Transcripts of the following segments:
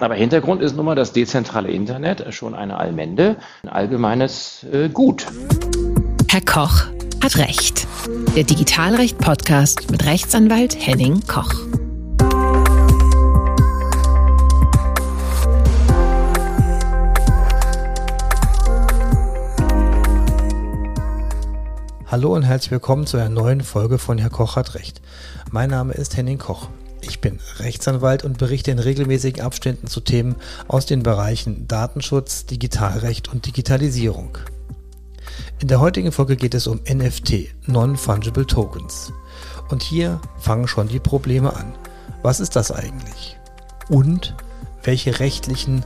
Aber Hintergrund ist nun mal das dezentrale Internet schon eine Allmende, ein allgemeines äh, Gut. Herr Koch hat Recht. Der Digitalrecht-Podcast mit Rechtsanwalt Henning Koch. Hallo und herzlich willkommen zu einer neuen Folge von Herr Koch hat Recht. Mein Name ist Henning Koch. Ich bin Rechtsanwalt und berichte in regelmäßigen Abständen zu Themen aus den Bereichen Datenschutz, Digitalrecht und Digitalisierung. In der heutigen Folge geht es um NFT, Non-Fungible Tokens. Und hier fangen schon die Probleme an. Was ist das eigentlich? Und welche rechtlichen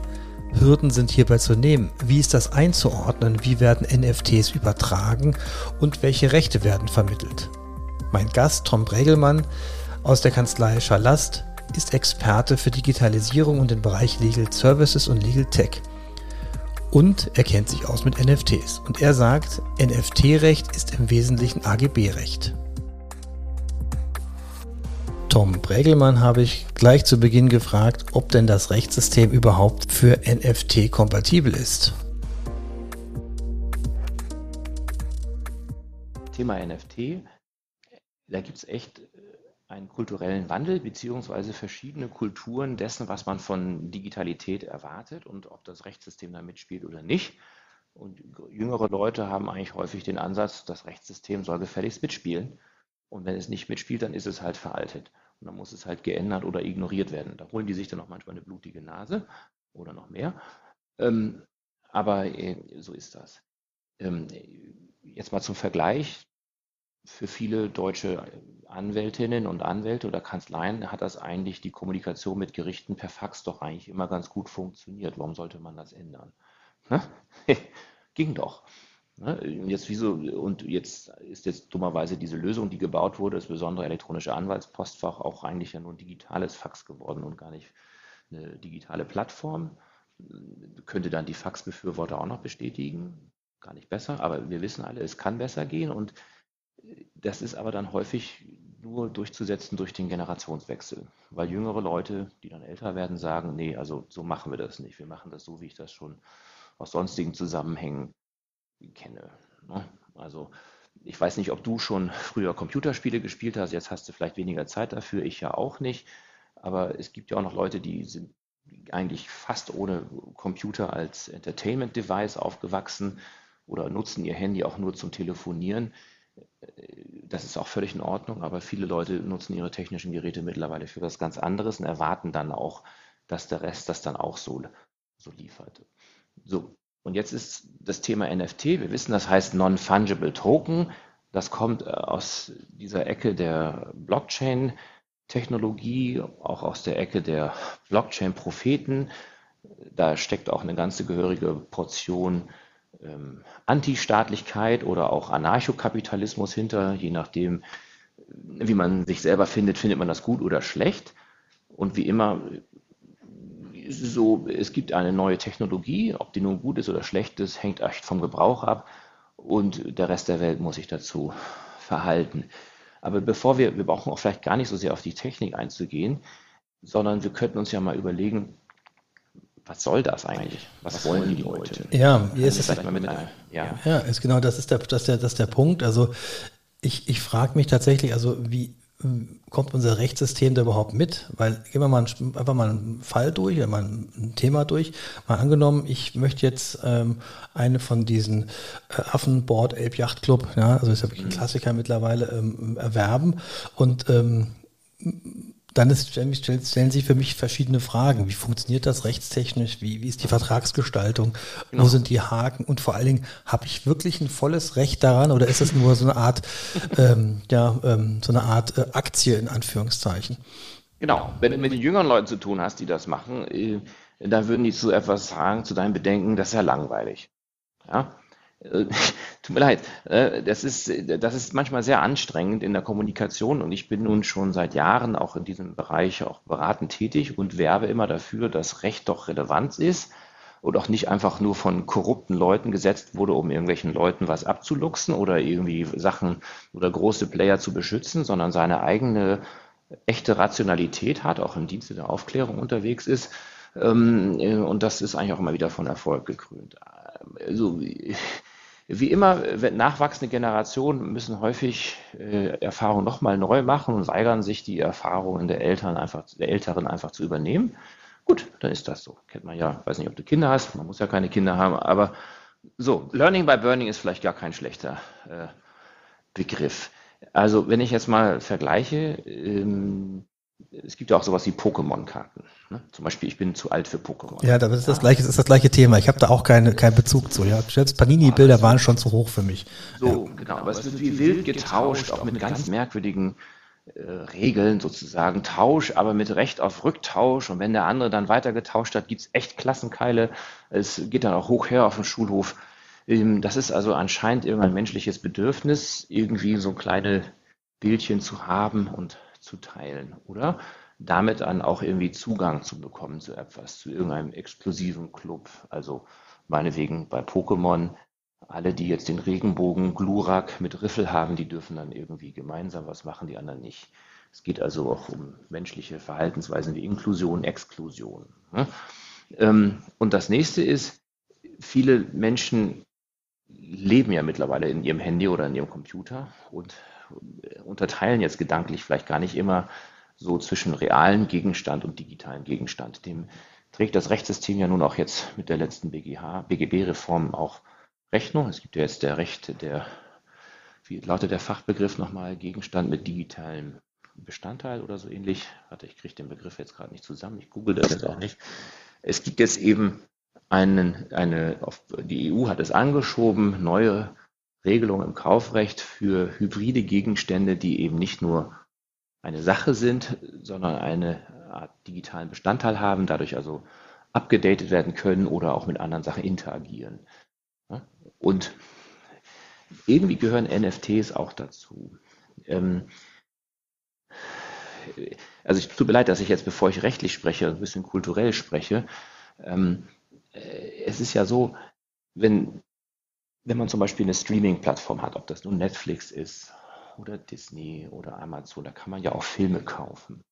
Hürden sind hierbei zu nehmen? Wie ist das einzuordnen? Wie werden NFTs übertragen? Und welche Rechte werden vermittelt? Mein Gast Tom Bregelmann aus der Kanzlei Schalast ist Experte für Digitalisierung und den Bereich Legal Services und Legal Tech. Und er kennt sich aus mit NFTs. Und er sagt, NFT-Recht ist im Wesentlichen AGB-Recht. Tom Bregelmann habe ich gleich zu Beginn gefragt, ob denn das Rechtssystem überhaupt für NFT kompatibel ist. Thema NFT, da gibt es echt einen kulturellen Wandel beziehungsweise verschiedene Kulturen dessen, was man von Digitalität erwartet und ob das Rechtssystem da mitspielt oder nicht. Und jüngere Leute haben eigentlich häufig den Ansatz, das Rechtssystem soll gefälligst mitspielen. Und wenn es nicht mitspielt, dann ist es halt veraltet. Und dann muss es halt geändert oder ignoriert werden. Da holen die sich dann auch manchmal eine blutige Nase oder noch mehr. Ähm, aber äh, so ist das. Ähm, jetzt mal zum Vergleich für viele deutsche Anwältinnen und Anwälte oder Kanzleien hat das eigentlich die Kommunikation mit Gerichten per Fax doch eigentlich immer ganz gut funktioniert. Warum sollte man das ändern? Ne? Ging doch. Ne? Jetzt wieso, und jetzt ist jetzt dummerweise diese Lösung, die gebaut wurde, das besondere elektronische Anwaltspostfach, auch eigentlich ja nur ein digitales Fax geworden und gar nicht eine digitale Plattform. Könnte dann die Faxbefürworter auch noch bestätigen. Gar nicht besser, aber wir wissen alle, es kann besser gehen und das ist aber dann häufig nur durchzusetzen durch den Generationswechsel, weil jüngere Leute, die dann älter werden, sagen, nee, also so machen wir das nicht. Wir machen das so, wie ich das schon aus sonstigen Zusammenhängen kenne. Ne? Also ich weiß nicht, ob du schon früher Computerspiele gespielt hast, jetzt hast du vielleicht weniger Zeit dafür, ich ja auch nicht, aber es gibt ja auch noch Leute, die sind eigentlich fast ohne Computer als Entertainment-Device aufgewachsen oder nutzen ihr Handy auch nur zum Telefonieren das ist auch völlig in Ordnung, aber viele Leute nutzen ihre technischen Geräte mittlerweile für was ganz anderes und erwarten dann auch, dass der Rest das dann auch so, so liefert. So, und jetzt ist das Thema NFT. Wir wissen, das heißt Non-Fungible Token. Das kommt äh, aus dieser Ecke der Blockchain-Technologie, auch aus der Ecke der Blockchain-Propheten. Da steckt auch eine ganze gehörige Portion ähm, Antistaatlichkeit oder auch Anarchokapitalismus hinter, je nachdem, wie man sich selber findet, findet man das gut oder schlecht. Und wie immer, so, es gibt eine neue Technologie, ob die nun gut ist oder schlecht ist, hängt echt vom Gebrauch ab und der Rest der Welt muss sich dazu verhalten. Aber bevor wir, wir brauchen auch vielleicht gar nicht so sehr auf die Technik einzugehen, sondern wir könnten uns ja mal überlegen, was soll das eigentlich? Was, was wollen die Leute? Ja, wie ist es? Ja. ja, ist genau, das ist der, das der, das der Punkt. Also ich, ich frage mich tatsächlich, also wie kommt unser Rechtssystem da überhaupt mit? Weil gehen wir mal ein, einfach mal einen Fall durch, mal ein Thema durch. Mal angenommen, ich möchte jetzt ähm, eine von diesen äh, Affenboard Elb Yacht Club, ja, also ist ja wirklich ein mhm. Klassiker mittlerweile, ähm, erwerben und ähm, dann ist, stellen, stellen sich für mich verschiedene Fragen. Wie funktioniert das rechtstechnisch? Wie, wie ist die Vertragsgestaltung? Genau. Wo sind die Haken? Und vor allen Dingen, habe ich wirklich ein volles Recht daran oder ist das nur so eine Art, ähm, ja, ähm, so eine Art äh, Aktie in Anführungszeichen? Genau. Wenn du mit den jüngeren Leuten zu tun hast, die das machen, äh, dann würden die zu etwas sagen, zu deinen Bedenken, das ist ja langweilig. Ja? Äh, tut mir leid, äh, das ist, das ist manchmal sehr anstrengend in der Kommunikation und ich bin nun schon seit Jahren auch in diesem Bereich auch beratend tätig und werbe immer dafür, dass Recht doch relevant ist und auch nicht einfach nur von korrupten Leuten gesetzt wurde, um irgendwelchen Leuten was abzuluxen oder irgendwie Sachen oder große Player zu beschützen, sondern seine eigene echte Rationalität hat, auch im Dienste der Aufklärung unterwegs ist Ähm, äh, und das ist eigentlich auch immer wieder von Erfolg gekrönt. Also, wie immer, nachwachsende Generationen müssen häufig äh, Erfahrungen nochmal neu machen und weigern sich, die Erfahrungen der Eltern einfach, der Älteren einfach zu übernehmen. Gut, dann ist das so. Kennt man ja, weiß nicht, ob du Kinder hast, man muss ja keine Kinder haben, aber so, Learning by Burning ist vielleicht gar kein schlechter äh, Begriff. Also, wenn ich jetzt mal vergleiche, ähm, es gibt ja auch sowas wie Pokémon-Karten. Ne? Zum Beispiel, ich bin zu alt für Pokémon. Ja, das ist das gleiche, das ist das gleiche Thema. Ich habe da auch keine, keinen Bezug zu. Ja, selbst Panini-Bilder waren schon zu hoch für mich. So, ja. genau. Aber es wird wie wild getauscht, auch mit ganz merkwürdigen äh, Regeln sozusagen. Tausch, aber mit Recht auf Rücktausch. Und wenn der andere dann weiter getauscht hat, gibt's echt Klassenkeile. Es geht dann auch hoch her auf dem Schulhof. Ähm, das ist also anscheinend irgendein menschliches Bedürfnis, irgendwie so kleine Bildchen zu haben und zu teilen, oder? Damit dann auch irgendwie Zugang zu bekommen zu etwas, zu irgendeinem exklusiven Club. Also meinetwegen bei Pokémon, alle, die jetzt den Regenbogen Glurak mit Riffel haben, die dürfen dann irgendwie gemeinsam was machen, die anderen nicht. Es geht also auch um menschliche Verhaltensweisen wie Inklusion, Exklusion. Ne? Ähm, und das nächste ist, viele Menschen leben ja mittlerweile in ihrem Handy oder in ihrem Computer und unterteilen jetzt gedanklich vielleicht gar nicht immer so zwischen realen Gegenstand und digitalen Gegenstand. Dem trägt das Rechtssystem ja nun auch jetzt mit der letzten BGH, BGB-Reform auch Rechnung. Es gibt ja jetzt der Recht, der, wie lautet der Fachbegriff nochmal, Gegenstand mit digitalem Bestandteil oder so ähnlich. Warte, ich kriege den Begriff jetzt gerade nicht zusammen. Ich google das jetzt auch nicht. Es gibt jetzt eben einen, eine, die EU hat es angeschoben, neue Regelungen im Kaufrecht für hybride Gegenstände, die eben nicht nur eine Sache sind, sondern eine Art digitalen Bestandteil haben, dadurch also abgedatet werden können oder auch mit anderen Sachen interagieren. Und irgendwie gehören NFTs auch dazu. Ähm, also ich tut mir leid, dass ich jetzt, bevor ich rechtlich spreche, ein bisschen kulturell spreche. Ähm, äh, es ist ja so, wenn wenn man zum Beispiel eine Streaming-Plattform hat, ob das nun Netflix ist oder Disney oder Amazon, da kann man ja auch Filme kaufen.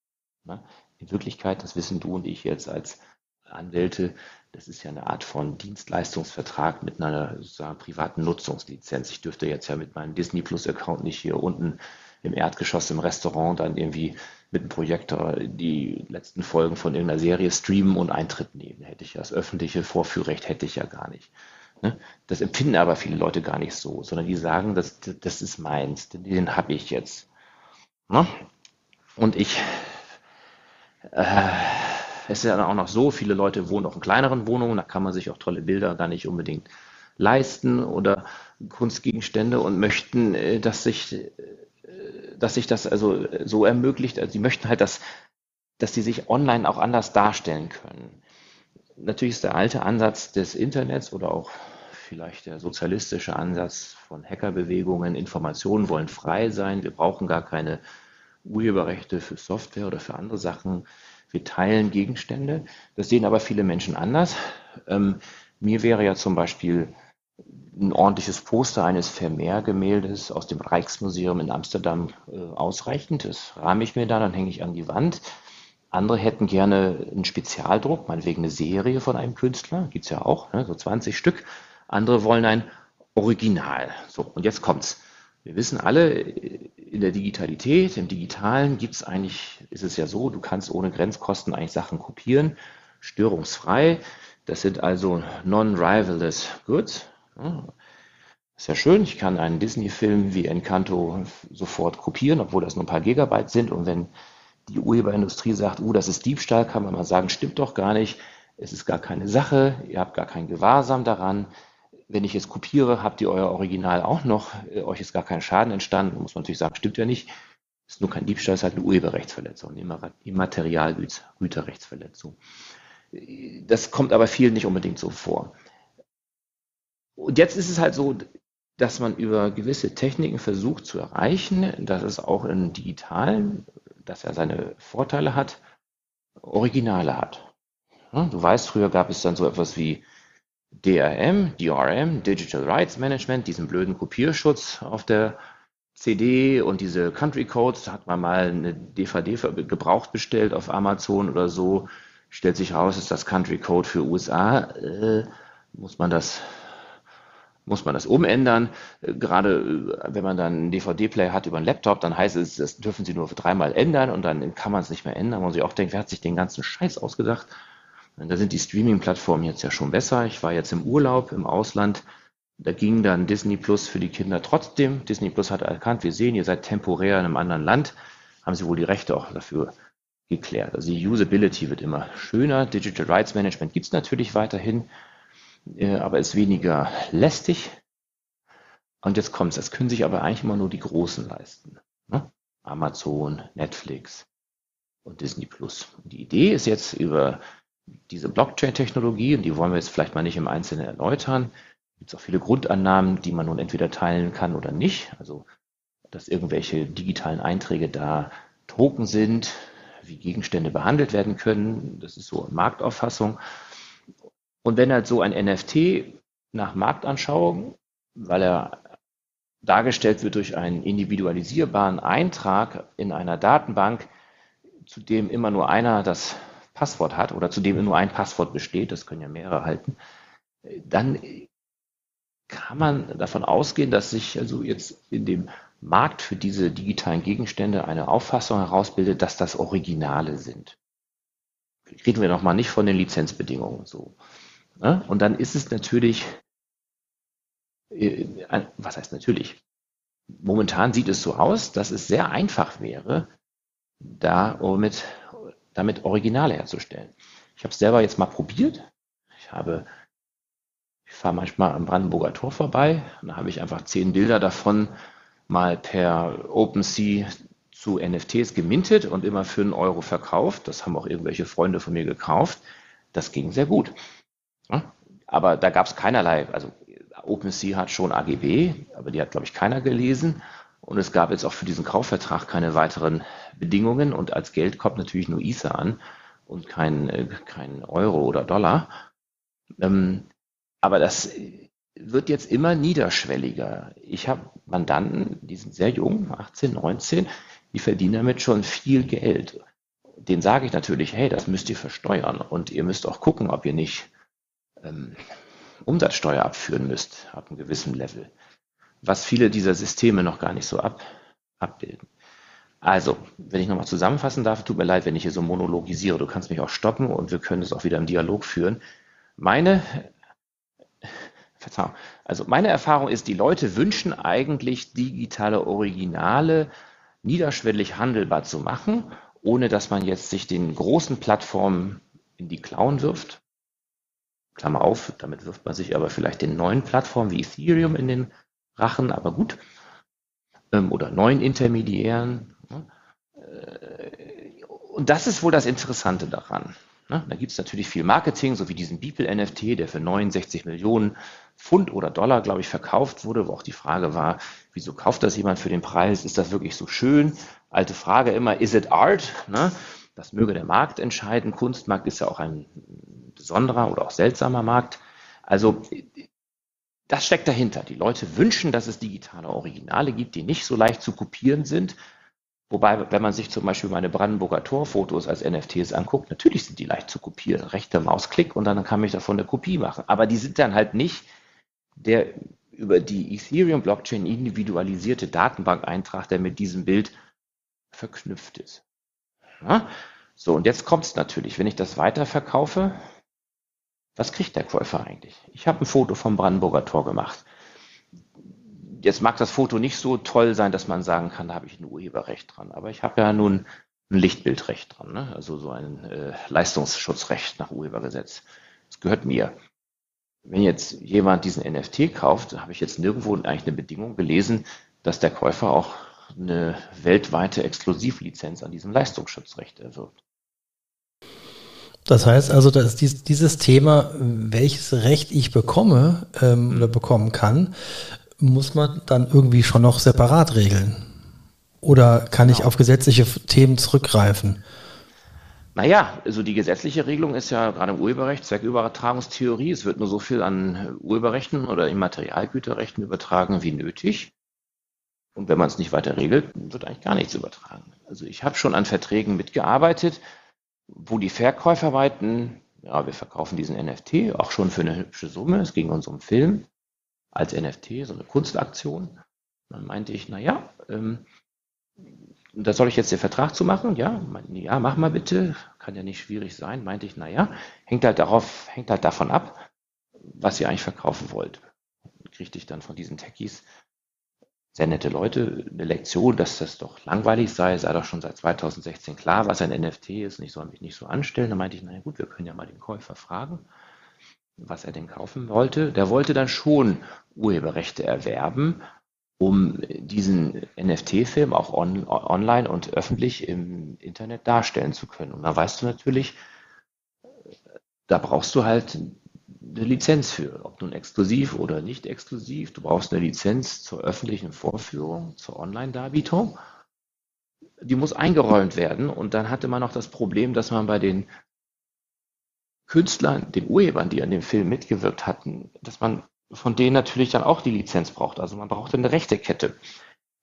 Ne? In Wirklichkeit, das wissen du und ich jetzt als Anwälte, das ist ja eine Art von Dienstleistungsvertrag mit einer sozusagen privaten Nutzungslizenz. Ich dürfte jetzt ja mit meinem Disney Plus Account nicht hier unten im Erdgeschoss im Restaurant dann irgendwie mit einem Projektor die letzten Folgen von irgendeiner Serie streamen und Eintritt nehmen. Hätte ich ja das öffentliche Vorführrecht hätte ich ja gar nicht. Ne? Das empfinden aber viele Leute gar nicht so, sondern die sagen, das, das ist meins, den, den habe ich jetzt. Ne? Und ich, äh, es ist ja auch noch so, viele Leute wohnen auch in kleineren Wohnungen, da kann man sich auch tolle Bilder gar nicht unbedingt leisten oder Kunstgegenstände und möchten, äh, dass sich, äh, dass sich das also so ermöglicht. Also sie möchten halt, dass, dass sie sich online auch anders darstellen können. Natürlich ist der alte Ansatz des Internets oder auch vielleicht der sozialistische Ansatz von Hackerbewegungen. Informationen wollen frei sein. Wir brauchen gar keine Urheberrechte für Software oder für andere Sachen. Wir teilen Gegenstände. Das sehen aber viele Menschen anders. Ähm, mir wäre ja zum Beispiel ein ordentliches Poster eines Vermeer-Gemäldes aus dem Rijksmuseum in Amsterdam äh, ausreichend. Das rahme ich mir dann, dann hänge ich an die Wand. Andere hätten gerne einen Spezialdruck, meinetwegen eine Serie von einem Künstler, gibt es ja auch, ne, so 20 Stück. Andere wollen ein Original. So, und jetzt kommt's. Wir wissen alle, in der Digitalität, im Digitalen gibt es eigentlich, ist es ja so, du kannst ohne Grenzkosten eigentlich Sachen kopieren, störungsfrei. Das sind also non-rivalous goods. ist ja schön, ich kann einen Disney-Film wie Encanto sofort kopieren, obwohl das nur ein paar Gigabyte sind. Und wenn die Urheberindustrie sagt, uh, das ist Diebstahl, kann man mal sagen, stimmt doch gar nicht. Es ist gar keine Sache, ihr habt gar keinen Gewahrsam daran wenn ich jetzt kopiere, habt ihr euer Original auch noch, äh, euch ist gar kein Schaden entstanden, muss man natürlich sagen, stimmt ja nicht. Ist nur kein Diebstahl, ist halt eine Urheberrechtsverletzung, eine Immaterialgüterrechtsverletzung. Das kommt aber vielen nicht unbedingt so vor. Und jetzt ist es halt so, dass man über gewisse Techniken versucht zu erreichen, dass es auch im Digitalen, dass er seine Vorteile hat, Originale hat. Du weißt, früher gab es dann so etwas wie DRM, DRM, Digital Rights Management, diesen blöden Kopierschutz auf der CD und diese Country Codes, da hat man mal eine DVD gebraucht bestellt auf Amazon oder so. stellt sich raus, ist das Country Code für USA, äh, muss man das muss man das umändern. Äh, gerade äh, wenn man dann einen DVD-Player hat über einen Laptop, dann heißt es, das dürfen Sie nur dreimal ändern und dann kann man es nicht mehr ändern. Man sich auch denkt, wer hat sich den ganzen Scheiß ausgedacht? Da sind die Streaming-Plattformen jetzt ja schon besser. Ich war jetzt im Urlaub im Ausland. Da ging dann Disney Plus für die Kinder trotzdem. Disney Plus hat erkannt, wir sehen, ihr seid temporär in einem anderen Land. Haben sie wohl die Rechte auch dafür geklärt. Also die Usability wird immer schöner. Digital Rights Management gibt es natürlich weiterhin, äh, aber ist weniger lästig. Und jetzt kommt es, das können sich aber eigentlich immer nur die Großen leisten. Ne? Amazon, Netflix und Disney Plus. Die Idee ist jetzt über diese Blockchain-Technologie, und die wollen wir jetzt vielleicht mal nicht im Einzelnen erläutern, gibt es auch viele Grundannahmen, die man nun entweder teilen kann oder nicht. Also, dass irgendwelche digitalen Einträge da Token sind, wie Gegenstände behandelt werden können. Das ist so eine Marktauffassung. Und wenn halt so ein NFT nach Marktanschauung, weil er dargestellt wird durch einen individualisierbaren Eintrag in einer Datenbank, zu dem immer nur einer das Passwort hat oder zu dem nur ein Passwort besteht, das können ja mehrere halten, dann kann man davon ausgehen, dass sich also jetzt in dem Markt für diese digitalen Gegenstände eine Auffassung herausbildet, dass das Originale sind. Reden wir nochmal nicht von den Lizenzbedingungen so. Ne? Und dann ist es natürlich, äh, was heißt natürlich? Momentan sieht es so aus, dass es sehr einfach wäre, damit, damit Originale herzustellen. Ich habe es selber jetzt mal probiert. Ich habe ich fahre manchmal am Brandenburger Tor vorbei und da habe ich einfach zehn Bilder davon mal per OpenSea zu NFTs gemintet und immer für einen Euro verkauft. Das haben auch irgendwelche Freunde von mir gekauft. Das ging sehr gut. Aber da gab es keinerlei, also OpenSea hat schon AGB, aber die hat, glaube ich, keiner gelesen. Und es gab jetzt auch für diesen Kaufvertrag keine weiteren Bedingungen. Und als Geld kommt natürlich nur Ether an und kein, äh, kein Euro oder Dollar. Ähm, aber das wird jetzt immer niederschwelliger. Ich habe Mandanten, die sind sehr jung, 18, 19, die verdienen damit schon viel Geld. Den sage ich natürlich, hey, das müsst ihr versteuern und ihr müsst auch gucken, ob ihr nicht ähm, Umsatzsteuer abführen müsst ab einem gewissen Level, was viele dieser Systeme noch gar nicht so ab, abbilden. Also, wenn ich nochmal zusammenfassen darf, tut mir leid, wenn ich hier so monologisiere, du kannst mich auch stoppen und wir können es auch wieder im Dialog führen. Meine Verzeihung. Also meine Erfahrung ist, die Leute wünschen eigentlich digitale Originale niederschwellig handelbar zu machen, ohne dass man jetzt sich den großen Plattformen in die Klauen wirft. Klammer auf, damit wirft man sich aber vielleicht den neuen Plattformen wie Ethereum in den Rachen, aber gut. Ähm, oder neuen Intermediären. Ne? Äh, und das ist wohl das Interessante daran. Ne? Da gibt es natürlich viel Marketing, so wie diesen Beeple-NFT, der für 69 Millionen Pfund oder Dollar, glaube ich, verkauft wurde, wo auch die Frage war, wieso kauft das jemand für den Preis? Ist das wirklich so schön? Alte Frage immer, is it art? Ne? Das möge der Markt entscheiden. Kunstmarkt ist ja auch ein besonderer oder auch seltsamer Markt. Also das steckt dahinter. Die Leute wünschen, dass es digitale Originale gibt, die nicht so leicht zu kopieren sind. Wobei, wenn man sich zum Beispiel meine Brandenburger Torfotos als NFTs anguckt, natürlich sind die leicht zu kopieren. Rechter Mausklick und dann kann ich davon eine Kopie machen. Aber die sind dann halt nicht der über die Ethereum-Blockchain individualisierte Datenbankeintrag, der mit diesem Bild verknüpft ist. Ja? So, und jetzt kommt es natürlich, wenn ich das weiterverkaufe, was kriegt der Käufer eigentlich? Ich habe ein Foto vom Brandenburger Tor gemacht. Jetzt mag das Foto nicht so toll sein, dass man sagen kann, da habe ich ein Urheberrecht dran. Aber ich habe ja nun ein Lichtbildrecht dran, ne? also so ein äh, Leistungsschutzrecht nach Urhebergesetz. Das gehört mir wenn jetzt jemand diesen NFT kauft, habe ich jetzt nirgendwo eigentlich eine Bedingung gelesen, dass der Käufer auch eine weltweite Exklusivlizenz an diesem Leistungsschutzrecht erwirbt. Das heißt also, dass dieses Thema, welches Recht ich bekomme ähm, oder bekommen kann, muss man dann irgendwie schon noch separat regeln. Oder kann genau. ich auf gesetzliche Themen zurückgreifen? Naja, also die gesetzliche Regelung ist ja gerade im Urheberrecht Zweckübertragungstheorie. Es wird nur so viel an Urheberrechten oder Immaterialgüterrechten übertragen wie nötig. Und wenn man es nicht weiter regelt, wird eigentlich gar nichts übertragen. Also ich habe schon an Verträgen mitgearbeitet, wo die Verkäufer meinten, ja, wir verkaufen diesen NFT auch schon für eine hübsche Summe. Es ging uns um Film als NFT, so eine Kunstaktion. Dann meinte ich, naja, ähm, da soll ich jetzt den Vertrag zu machen? Ja, meinten ja, mach mal bitte. Kann ja nicht schwierig sein. Meinte ich, naja, hängt halt darauf, hängt halt davon ab, was ihr eigentlich verkaufen wollt. Kriegte ich dann von diesen Techies sehr nette Leute eine Lektion, dass das doch langweilig sei, sei doch schon seit 2016 klar, was ein NFT ist, ich soll mich nicht so anstellen. Da meinte ich, naja gut, wir können ja mal den Käufer fragen, was er denn kaufen wollte. Der wollte dann schon Urheberrechte erwerben, um diesen NFT-Film auch on, online und öffentlich im Internet darstellen zu können. Und da weißt du natürlich, da brauchst du halt eine Lizenz für, ob nun exklusiv oder nicht exklusiv. Du brauchst eine Lizenz zur öffentlichen Vorführung, zur Online-Darbietung. Die muss eingeräumt werden. Und dann hatte man noch das Problem, dass man bei den Künstlern, den Urhebern, die an dem Film mitgewirkt hatten, dass man von denen natürlich dann auch die Lizenz braucht. Also man braucht eine rechte Kette.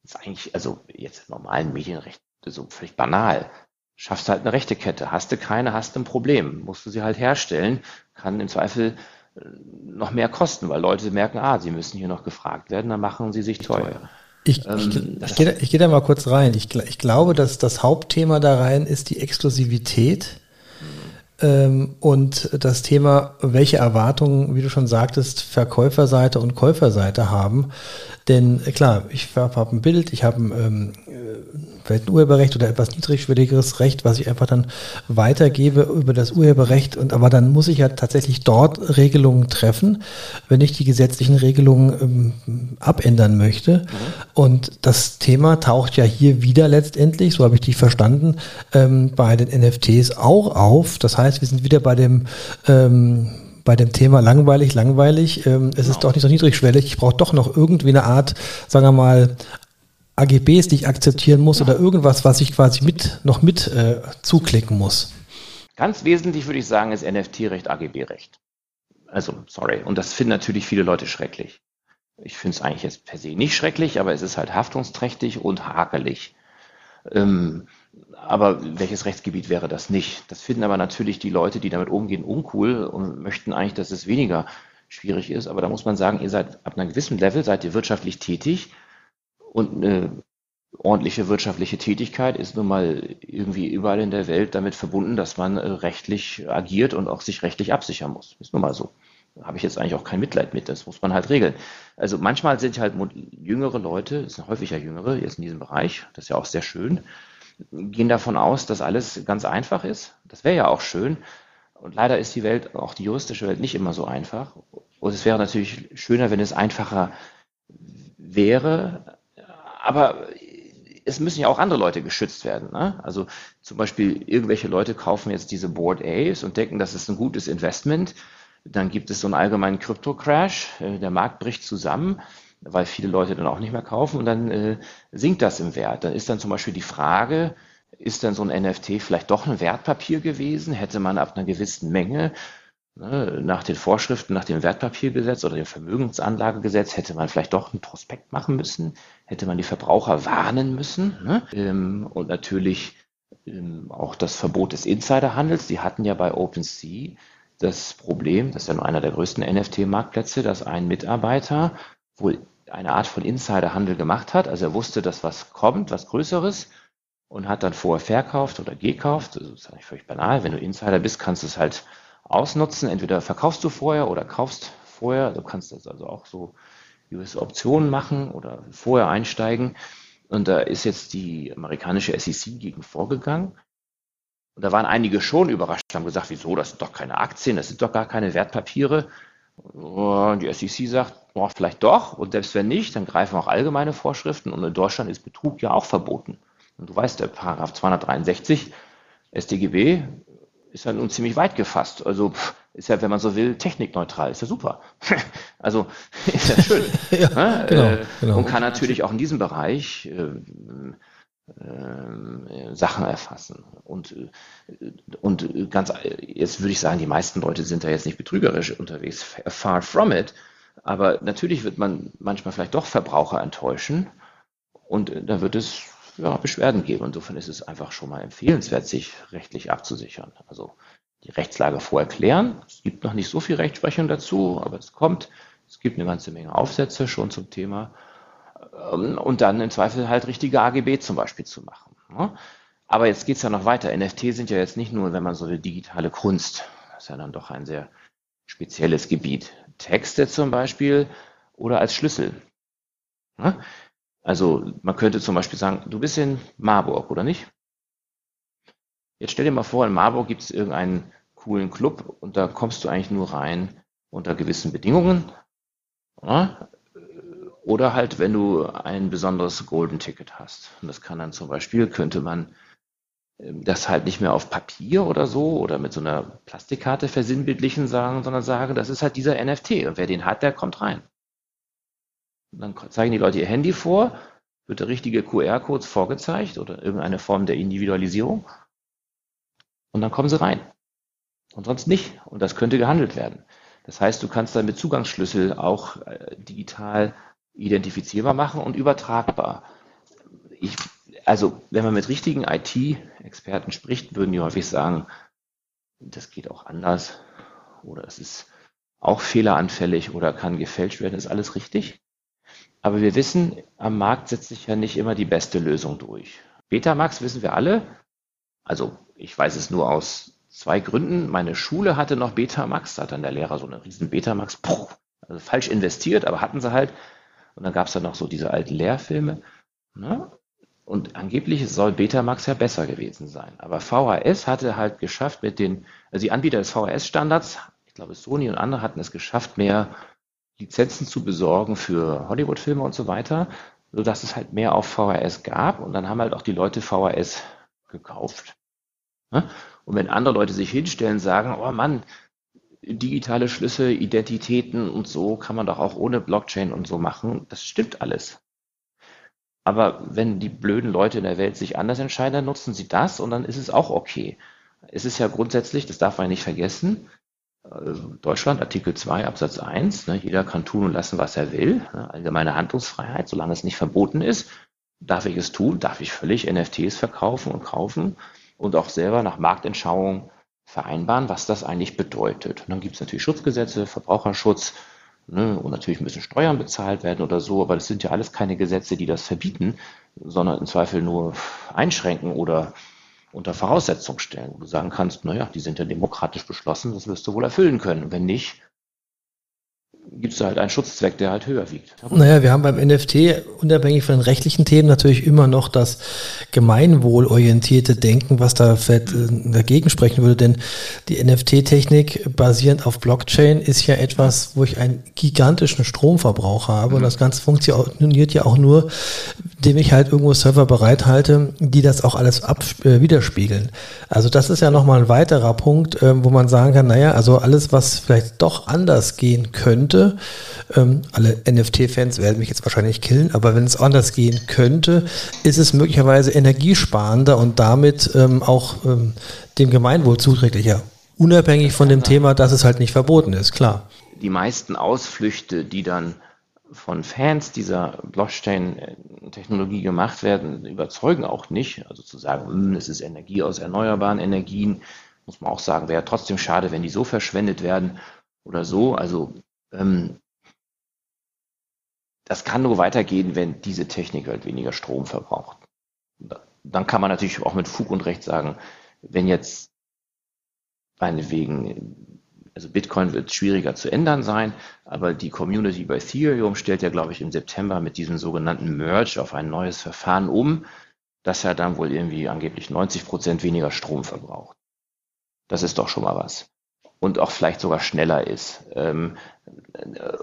Das ist eigentlich, also jetzt im normalen Medienrecht so völlig banal schaffst halt eine rechte Kette. Hast du keine, hast du ein Problem. Musst du sie halt herstellen. Kann im Zweifel äh, noch mehr kosten, weil Leute merken, ah, sie müssen hier noch gefragt werden, dann machen sie sich teuer. Ich, ähm, ich, ich, gehe, ich gehe da mal kurz rein. Ich, ich glaube, dass das Hauptthema da rein ist die Exklusivität ähm, und das Thema, welche Erwartungen, wie du schon sagtest, Verkäuferseite und Käuferseite haben. Denn klar, ich habe ein Bild, ich habe ähm, vielleicht ein Urheberrecht oder etwas niedrigschwelligeres Recht, was ich einfach dann weitergebe über das Urheberrecht. Und aber dann muss ich ja tatsächlich dort Regelungen treffen, wenn ich die gesetzlichen Regelungen ähm, abändern möchte. Mhm. Und das Thema taucht ja hier wieder letztendlich, so habe ich dich verstanden, ähm, bei den NFTs auch auf. Das heißt, wir sind wieder bei dem ähm, bei dem Thema langweilig, langweilig. Ähm, es genau. ist doch nicht so niedrigschwellig. Ich brauche doch noch irgendwie eine Art, sagen wir mal, AGBs, die ich akzeptieren muss oder irgendwas, was ich quasi mit noch mit äh, zuklicken muss? Ganz wesentlich würde ich sagen, ist NFT-Recht, AGB-Recht. Also, sorry. Und das finden natürlich viele Leute schrecklich. Ich finde es eigentlich jetzt per se nicht schrecklich, aber es ist halt haftungsträchtig und hakelig. Ähm, aber welches Rechtsgebiet wäre das nicht? Das finden aber natürlich die Leute, die damit umgehen, uncool und möchten eigentlich, dass es weniger schwierig ist. Aber da muss man sagen, ihr seid ab einem gewissen Level, seid ihr wirtschaftlich tätig und eine ordentliche wirtschaftliche Tätigkeit ist nun mal irgendwie überall in der Welt damit verbunden, dass man äh, rechtlich agiert und auch sich rechtlich absichern muss. Ist nun mal so. Da habe ich jetzt eigentlich auch kein Mitleid mit, das muss man halt regeln. Also manchmal sind halt jüngere Leute, es sind häufiger jüngere jetzt in diesem Bereich, das ist ja auch sehr schön, gehen davon aus, dass alles ganz einfach ist. Das wäre ja auch schön. Und leider ist die Welt, auch die juristische Welt, nicht immer so einfach. Und es wäre natürlich schöner, wenn es einfacher wäre, aber es müssen ja auch andere Leute geschützt werden. Ne? Also zum Beispiel irgendwelche Leute kaufen jetzt diese Board A's und denken, das ist ein gutes Investment. Dann gibt es so einen allgemeinen Krypto-Crash, äh, der Markt bricht zusammen, weil viele Leute dann auch nicht mehr kaufen und dann äh, sinkt das im Wert. Dann ist dann zum Beispiel die Frage, ist dann so ein NFT vielleicht doch ein Wertpapier gewesen? Hätte man ab einer gewissen Menge Ne, nach den Vorschriften, nach dem Wertpapiergesetz oder dem Vermögensanlagegesetz hätte man vielleicht doch ein Prospekt machen müssen, hätte man die Verbraucher warnen müssen. Ne? Ähm, und natürlich ähm, auch das Verbot des Insiderhandels. Die hatten ja bei OpenSea das Problem, das ist ja nur einer der größten NFT-Marktplätze, dass ein Mitarbeiter wohl eine Art von Insiderhandel gemacht hat. Also er wusste, dass was kommt, was Größeres und hat dann vorher verkauft oder gekauft. Das ist eigentlich völlig banal. Wenn du Insider bist, kannst du es halt ausnutzen. Entweder verkaufst du vorher oder kaufst vorher. Du kannst das also auch so gewisse Optionen machen oder vorher einsteigen. Und da ist jetzt die amerikanische SEC gegen vorgegangen. Und da waren einige schon überrascht, haben gesagt, wieso, das sind doch keine Aktien, das sind doch gar keine Wertpapiere. Und die SEC sagt, oh, vielleicht doch. Und selbst wenn nicht, dann greifen auch allgemeine Vorschriften. Und in Deutschland ist Betrug ja auch verboten. Und du weißt, der Paragraph 263 StGB ist ja nun ziemlich weit gefasst. Also ist ja, wenn man so will, technikneutral. Ist ja super. also ist ja schön. ja, ne? genau, äh, genau. Und kann natürlich auch in diesem Bereich äh, Sachen erfassen. Und, äh, und ganz, jetzt würde ich sagen, die meisten Leute sind da jetzt nicht betrügerisch unterwegs. Far from it. Aber natürlich wird man manchmal vielleicht doch Verbraucher enttäuschen. Und da wird es ja, Beschwerden geben. Insofern ist es einfach schon mal empfehlenswert, sich rechtlich abzusichern. Also die Rechtslage vorher. Es gibt noch nicht so viel Rechtsprechung dazu, aber es kommt. Es gibt eine ganze Menge Aufsätze schon zum Thema. Ähm, und dann im Zweifel halt richtige AGB zum Beispiel zu machen. Ne? Aber jetzt geht es ja noch weiter. NFT sind ja jetzt nicht nur, wenn man so eine digitale Kunst, das ist ja dann doch ein sehr spezielles Gebiet. Texte zum Beispiel oder als Schlüssel. Ne? Also man könnte zum Beispiel sagen, du bist in Marburg, oder nicht? Jetzt stell dir mal vor, in Marburg gibt es irgendeinen coolen Club und da kommst du eigentlich nur rein unter gewissen Bedingungen. Oder, oder halt, wenn du ein besonderes Golden Ticket hast. Und das kann dann zum Beispiel, könnte man ähm, das halt nicht mehr auf Papier oder so oder mit so einer Plastikkarte versinnbildlichen sagen, sondern sagen, das ist halt dieser NFT und wer den hat, der kommt rein. Und dann zeigen die Leute ihr Handy vor, wird der richtige QR-Code vorgezeigt oder irgendeine Form der Individualisierung und dann kommen sie rein. Und sonst nicht. Und das könnte gehandelt werden. Das heißt, du kannst dann mit Zugangsschlüssel auch äh, digital identifizierbar machen und übertragbar. Ich, also, wenn man mit richtigen IT-Experten spricht, würden die häufig sagen, das geht auch anders oder es ist auch fehleranfällig oder kann gefälscht werden, ist alles richtig. Aber wir wissen, am Markt setzt sich ja nicht immer die beste Lösung durch. Betamax wissen wir alle, also ich weiß es nur aus zwei Gründen. Meine Schule hatte noch Betamax, da hat dann der Lehrer so eine riesen Betamax, also falsch investiert, aber hatten sie halt. Und dann gab es dann noch so diese alten Lehrfilme. Ne? Und angeblich soll Betamax ja besser gewesen sein. Aber VHS hatte halt geschafft mit den, also die Anbieter des VHS-Standards, ich glaube Sony und andere hatten es geschafft, mehr Lizenzen zu besorgen für Hollywood-Filme und so weiter, sodass es halt mehr auf VHS gab. Und dann haben halt auch die Leute VHS gekauft. Ne? Und wenn andere Leute sich hinstellen, sagen, oh Mann, digitale Schlüssel, Identitäten und so kann man doch auch ohne Blockchain und so machen, das stimmt alles. Aber wenn die blöden Leute in der Welt sich anders entscheiden, dann nutzen sie das und dann ist es auch okay. Es ist ja grundsätzlich, das darf man nicht vergessen, äh, Deutschland, Artikel 2, Absatz 1, ne, jeder kann tun und lassen, was er will, ne, allgemeine Handlungsfreiheit, solange es nicht verboten ist, darf ich es tun, darf ich völlig NFTs verkaufen und kaufen und auch selber nach Marktentschauung vereinbaren, was das eigentlich bedeutet. Und dann gibt es natürlich Schutzgesetze, Verbraucherschutz, ne, und natürlich müssen Steuern bezahlt werden oder so, aber das sind ja alles keine Gesetze, die das verbieten, sondern im Zweifel nur einschränken oder unter Voraussetzung stellen, wo du sagen kannst, naja, die sind ja demokratisch beschlossen, das wirst du wohl erfüllen können. Wenn nicht, gibt es halt einen Schutzzweck, der halt höher wiegt. Naja, wir haben beim NFT, unabhängig von den rechtlichen Themen, natürlich immer noch das gemeinwohlorientierte Denken, was da vielleicht äh, dagegen sprechen würde. Denn die NFT-Technik basierend auf Blockchain ist ja etwas, wo ich einen gigantischen Stromverbrauch habe. Und mhm. das Ganze funktioniert ja auch nur, indem ich halt irgendwo Server bereithalte, die das auch alles ab, äh, widerspiegeln. Also das ist ja nochmal ein weiterer Punkt, äh, wo man sagen kann, naja, also alles, was vielleicht doch anders gehen könnte, könnte, ähm, alle NFT-Fans werden mich jetzt wahrscheinlich killen, aber wenn es anders gehen könnte, ist es möglicherweise energiesparender und damit ähm, auch ähm, dem Gemeinwohl zuträglicher. Unabhängig von dem Thema, dass es halt nicht verboten ist, klar. Die meisten Ausflüchte, die dann von Fans dieser Blockchain-Technologie gemacht werden, überzeugen auch nicht. Also zu sagen, hm, es ist Energie aus erneuerbaren Energien, muss man auch sagen, wäre trotzdem schade, wenn die so verschwendet werden oder so. Also ähm, das kann nur weitergehen, wenn diese Technik halt weniger Strom verbraucht. Dann kann man natürlich auch mit Fug und Recht sagen, wenn jetzt meinetwegen, also Bitcoin wird schwieriger zu ändern sein, aber die Community bei Ethereum stellt ja, glaube ich, im September mit diesem sogenannten Merge auf ein neues Verfahren um, das ja dann wohl irgendwie angeblich 90 Prozent weniger Strom verbraucht. Das ist doch schon mal was und auch vielleicht sogar schneller ist. Ähm,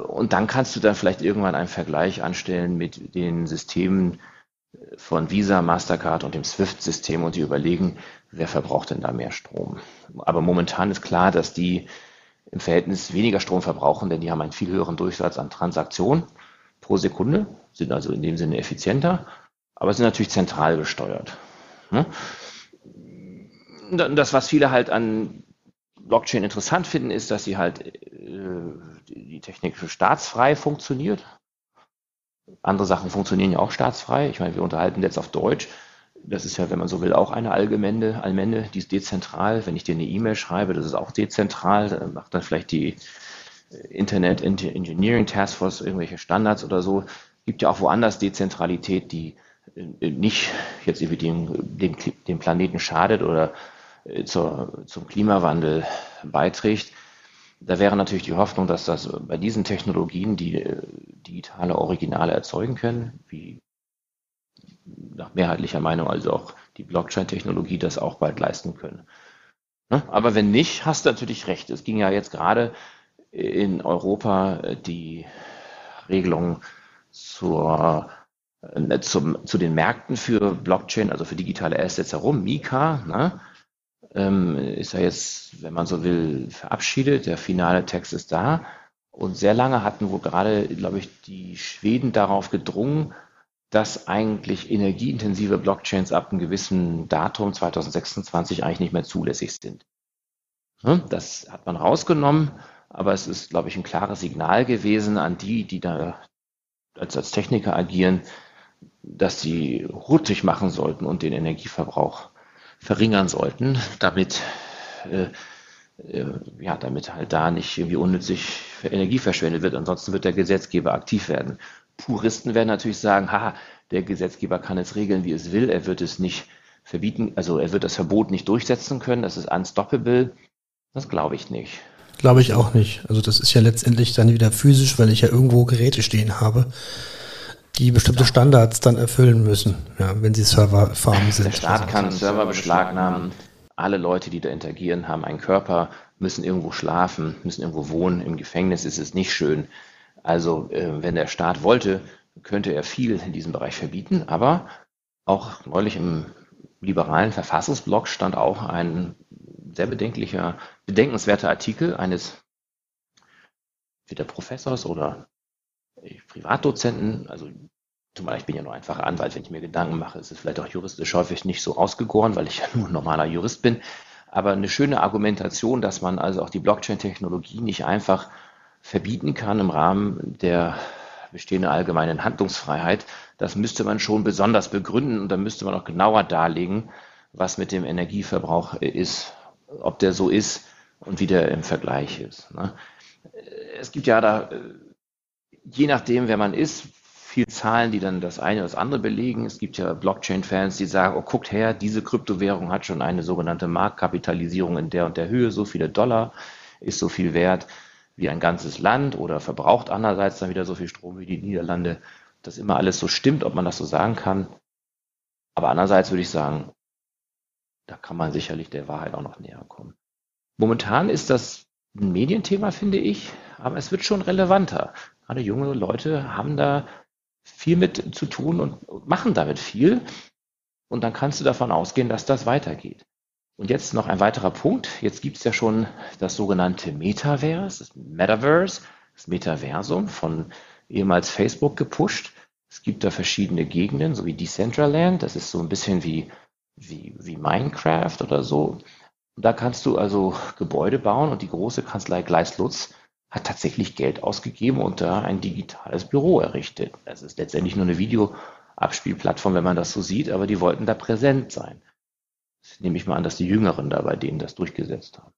und dann kannst du dann vielleicht irgendwann einen Vergleich anstellen mit den Systemen von Visa, Mastercard und dem SWIFT-System und die überlegen, wer verbraucht denn da mehr Strom. Aber momentan ist klar, dass die im Verhältnis weniger Strom verbrauchen, denn die haben einen viel höheren Durchsatz an Transaktionen pro Sekunde, sind also in dem Sinne effizienter, aber sind natürlich zentral gesteuert. Ne? Das, was viele halt an Blockchain interessant finden, ist, dass sie halt äh, die Technik staatsfrei funktioniert. Andere Sachen funktionieren ja auch staatsfrei. Ich meine, wir unterhalten jetzt auf Deutsch. das ist ja, wenn man so will, auch eine Allgemende, Allmende, die ist dezentral. Wenn ich dir eine E-Mail schreibe, das ist auch dezentral. Dann macht dann vielleicht die Internet Engineering Task Force irgendwelche Standards oder so. Gibt ja auch woanders Dezentralität, die äh, nicht jetzt irgendwie dem, dem, dem Planeten schadet oder äh, zur, zum Klimawandel beiträgt. Da wäre natürlich die Hoffnung, dass das bei diesen Technologien, die äh, digitale Originale erzeugen können, wie nach mehrheitlicher Meinung also auch die Blockchain-Technologie, das auch bald leisten können. Ne? Aber wenn nicht, hast du natürlich recht. Es ging ja jetzt gerade in Europa die Regelung zur, äh, zum, zu den Märkten für Blockchain, also für digitale Assets herum, Mika, ne? Ähm, ist ja jetzt, wenn man so will, verabschiedet. Der finale Text ist da. Und sehr lange hatten wohl gerade, glaube ich, die Schweden darauf gedrungen, dass eigentlich energieintensive Blockchains ab einem gewissen Datum 2026 eigentlich nicht mehr zulässig sind. Ne? Das hat man rausgenommen, aber es ist, glaube ich, ein klares Signal gewesen an die, die da als, als Techniker agieren, dass sie rutig machen sollten und den Energieverbrauch verringern sollten, damit, äh, äh, ja, damit halt da nicht irgendwie unnützig Energie verschwendet wird. Ansonsten wird der Gesetzgeber aktiv werden. Puristen werden natürlich sagen, ha, der Gesetzgeber kann es regeln, wie es will. Er wird es nicht verbieten, also er wird das Verbot nicht durchsetzen können. Das ist unstoppable. Das glaube ich nicht. Glaube ich auch nicht. Also das ist ja letztendlich dann wieder physisch, weil ich ja irgendwo Geräte stehen habe, die bestimmte Standards dann erfüllen müssen, ja, wenn sie Serverfarmen sind. Der Staat kann Server beschlagnahmen. Alle Leute, die da interagieren, haben einen Körper, müssen irgendwo schlafen, müssen irgendwo wohnen. Im Gefängnis ist es nicht schön. Also äh, wenn der Staat wollte, könnte er viel in diesem Bereich verbieten. Aber auch neulich im liberalen Verfassungsblock stand auch ein sehr bedenklicher, bedenkenswerter Artikel eines wieder Professors oder Privatdozenten, also zumal ich bin ja nur einfacher Anwalt, wenn ich mir Gedanken mache, ist es vielleicht auch juristisch häufig nicht so ausgegoren, weil ich ja nur ein normaler Jurist bin. Aber eine schöne Argumentation, dass man also auch die Blockchain-Technologie nicht einfach verbieten kann im Rahmen der bestehenden allgemeinen Handlungsfreiheit, das müsste man schon besonders begründen und da müsste man auch genauer darlegen, was mit dem Energieverbrauch ist ob der so ist und wie der im Vergleich ist. Ne? Es gibt ja da, äh, je nachdem, wer man ist, viel Zahlen, die dann das eine oder das andere belegen. Es gibt ja Blockchain-Fans, die sagen, oh, guckt her, diese Kryptowährung hat schon eine sogenannte Marktkapitalisierung in der und der Höhe, so viele Dollar, ist so viel wert wie ein ganzes Land oder verbraucht andererseits dann wieder so viel Strom wie die Niederlande. Das immer alles so stimmt, ob man das so sagen kann. Aber andererseits würde ich sagen, da kann man sicherlich der Wahrheit auch noch näher kommen. Momentan ist das ein Medienthema, finde ich, aber es wird schon relevanter. Gerade junge Leute haben da viel mit zu tun und machen damit viel. Und dann kannst du davon ausgehen, dass das weitergeht. Und jetzt noch ein weiterer Punkt. Jetzt gibt es ja schon das sogenannte Metaverse, das Metaverse, das Metaversum von ehemals Facebook gepusht. Es gibt da verschiedene Gegenden, so wie Decentraland. Das ist so ein bisschen wie wie, wie Minecraft oder so. Da kannst du also Gebäude bauen und die große Kanzlei Gleis-Lutz hat tatsächlich Geld ausgegeben und da ein digitales Büro errichtet. Das ist letztendlich nur eine Videoabspielplattform, wenn man das so sieht, aber die wollten da präsent sein. Das nehme ich mal an, dass die Jüngeren da bei denen das durchgesetzt haben.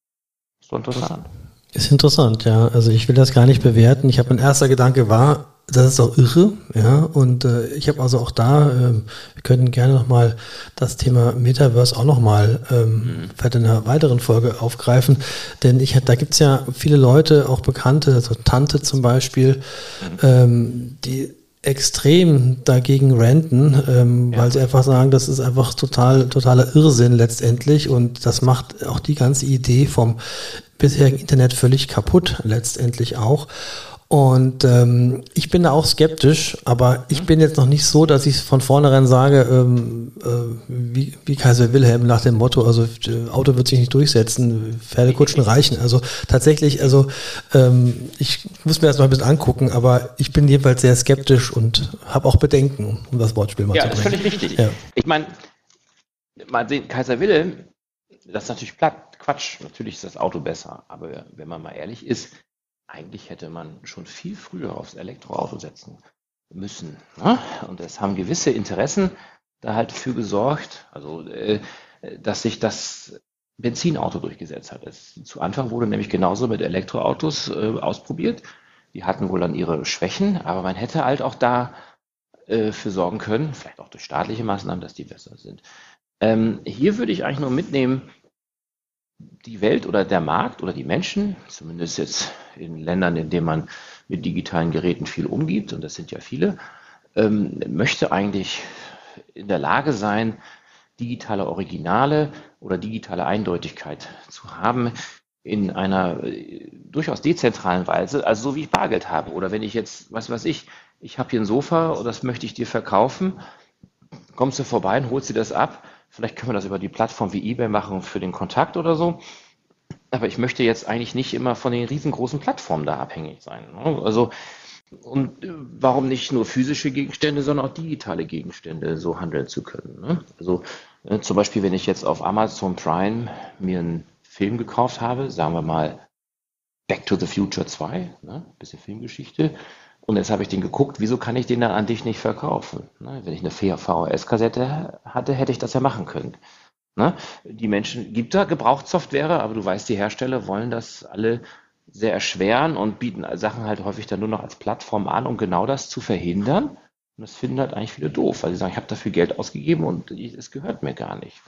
Doch interessant. Ist interessant, ja. Also ich will das gar nicht bewerten. Ich habe mein erster Gedanke war, das ist doch irre, ja. Und äh, ich habe also auch da, äh, wir könnten gerne nochmal das Thema Metaverse auch nochmal ähm, mhm. vielleicht in einer weiteren Folge aufgreifen. Denn ich da gibt's ja viele Leute, auch Bekannte, also Tante zum Beispiel, mhm. ähm, die extrem dagegen ranten, ähm, ja. weil sie einfach sagen, das ist einfach total, totaler Irrsinn letztendlich und das macht auch die ganze Idee vom bisherigen Internet völlig kaputt letztendlich auch. Und ähm, ich bin da auch skeptisch, aber ich bin jetzt noch nicht so, dass ich von vornherein sage, ähm, äh, wie, wie Kaiser Wilhelm nach dem Motto, also äh, Auto wird sich nicht durchsetzen, Pferdekutschen reichen. Also tatsächlich, also ähm, ich muss mir das mal ein bisschen angucken, aber ich bin jedenfalls sehr skeptisch und habe auch Bedenken, um das Wortspiel mal ja, zu bringen. Ja, ist völlig richtig. Ja. Ich meine, mal sehen, Kaiser Wilhelm, das ist natürlich platt, Quatsch, natürlich ist das Auto besser, aber wenn man mal ehrlich ist, eigentlich hätte man schon viel früher aufs Elektroauto setzen müssen. Ne? Und es haben gewisse Interessen da halt für gesorgt, also äh, dass sich das Benzinauto durchgesetzt hat. Es, zu Anfang wurde nämlich genauso mit Elektroautos äh, ausprobiert. Die hatten wohl dann ihre Schwächen, aber man hätte halt auch da äh, für sorgen können, vielleicht auch durch staatliche Maßnahmen, dass die besser sind. Ähm, hier würde ich eigentlich nur mitnehmen, die Welt oder der Markt oder die Menschen, zumindest jetzt in Ländern, in denen man mit digitalen Geräten viel umgibt, und das sind ja viele, ähm, möchte eigentlich in der Lage sein, digitale Originale oder digitale Eindeutigkeit zu haben in einer äh, durchaus dezentralen Weise, also so wie ich Bargeld habe. Oder wenn ich jetzt, was weiß ich, ich habe hier ein Sofa und das möchte ich dir verkaufen, kommst du vorbei und holst dir das ab. Vielleicht können wir das über die Plattform wie eBay machen für den Kontakt oder so. Aber ich möchte jetzt eigentlich nicht immer von den riesengroßen Plattformen da abhängig sein. Ne? Also und äh, warum nicht nur physische Gegenstände, sondern auch digitale Gegenstände so handeln zu können. Ne? Also äh, zum Beispiel, wenn ich jetzt auf Amazon Prime mir einen Film gekauft habe, sagen wir mal Back to the Future 2, ne? bisschen Filmgeschichte, und jetzt habe ich den geguckt, wieso kann ich den dann an dich nicht verkaufen? Ne? Wenn ich eine VHS-Kassette hatte, hätte ich das ja machen können. Ne? Die Menschen, gibt da Gebrauchtsoftware, aber du weißt, die Hersteller wollen das alle sehr erschweren und bieten Sachen halt häufig dann nur noch als Plattform an, um genau das zu verhindern. Und das finden halt eigentlich viele doof, weil sie sagen, ich habe dafür Geld ausgegeben und es gehört mir gar nicht.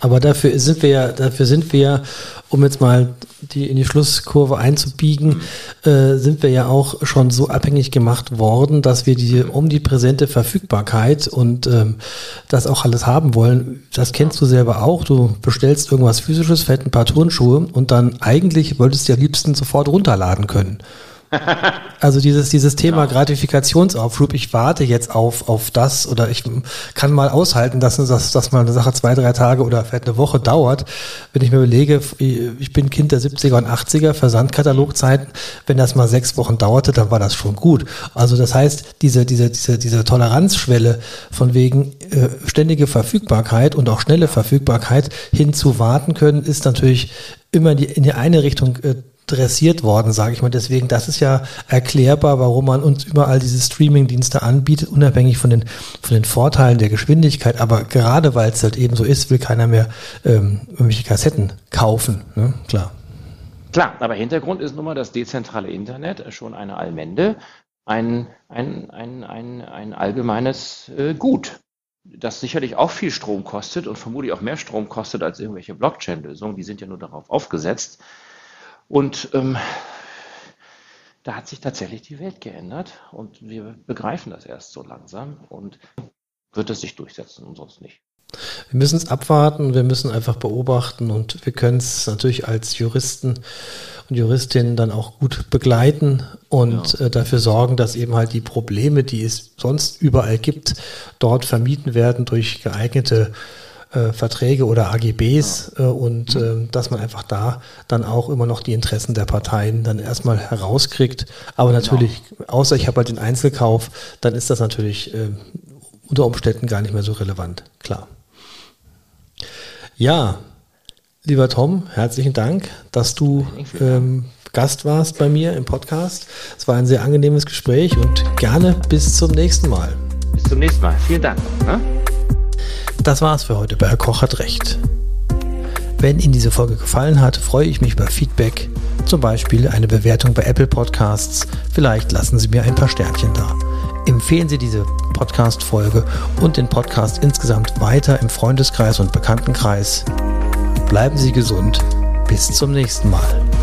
Aber dafür sind wir ja, dafür sind wir ja, um jetzt mal die in die Schlusskurve einzubiegen, äh, sind wir ja auch schon so abhängig gemacht worden, dass wir diese omnipräsente Verfügbarkeit und ähm, das auch alles haben wollen. Das kennst du selber auch. Du bestellst irgendwas physisches, vielleicht ein paar Turnschuhe und dann eigentlich wolltest du ja liebsten sofort runterladen können. Also dieses, dieses Thema genau. Gratifikationsaufschub, ich warte jetzt auf, auf das oder ich kann mal aushalten, dass, dass, dass mal eine Sache zwei, drei Tage oder vielleicht eine Woche dauert. Wenn ich mir überlege, ich bin Kind der 70er und 80er, Versandkatalogzeiten, wenn das mal sechs Wochen dauerte, dann war das schon gut. Also das heißt, diese, diese, diese, diese Toleranzschwelle von wegen äh, ständige Verfügbarkeit und auch schnelle Verfügbarkeit hinzuwarten können, ist natürlich immer in die, in die eine Richtung äh, dressiert worden, sage ich mal. Deswegen, das ist ja erklärbar, warum man uns überall diese Streaming-Dienste anbietet, unabhängig von den, von den Vorteilen der Geschwindigkeit. Aber gerade weil es halt eben so ist, will keiner mehr ähm, irgendwelche Kassetten kaufen. Ne? Klar. Klar, aber Hintergrund ist nun mal das dezentrale Internet schon eine Allmende, ein, ein, ein, ein, ein allgemeines äh, Gut das sicherlich auch viel Strom kostet und vermutlich auch mehr Strom kostet als irgendwelche Blockchain-Lösungen. Die sind ja nur darauf aufgesetzt. Und ähm, da hat sich tatsächlich die Welt geändert und wir begreifen das erst so langsam und wird es sich durchsetzen und sonst nicht. Wir müssen es abwarten, wir müssen einfach beobachten und wir können es natürlich als Juristen und Juristinnen dann auch gut begleiten und ja. äh, dafür sorgen, dass eben halt die Probleme, die es sonst überall gibt, dort vermieden werden durch geeignete äh, Verträge oder AGBs ja. äh, und äh, dass man einfach da dann auch immer noch die Interessen der Parteien dann erstmal herauskriegt. Aber genau. natürlich, genau. außer ich habe halt den Einzelkauf, dann ist das natürlich äh, unter Umständen gar nicht mehr so relevant, klar. Ja, lieber Tom, herzlichen Dank, dass du ähm, Gast warst bei mir im Podcast. Es war ein sehr angenehmes Gespräch und gerne bis zum nächsten Mal. Bis zum nächsten Mal. Vielen Dank. Ne? Das war's für heute bei Herr Koch hat Recht. Wenn Ihnen diese Folge gefallen hat, freue ich mich über Feedback, zum Beispiel eine Bewertung bei Apple Podcasts. Vielleicht lassen Sie mir ein paar Sternchen da. Empfehlen Sie diese Podcast-Folge und den Podcast insgesamt weiter im Freundeskreis und Bekanntenkreis. Bleiben Sie gesund. Bis zum nächsten Mal.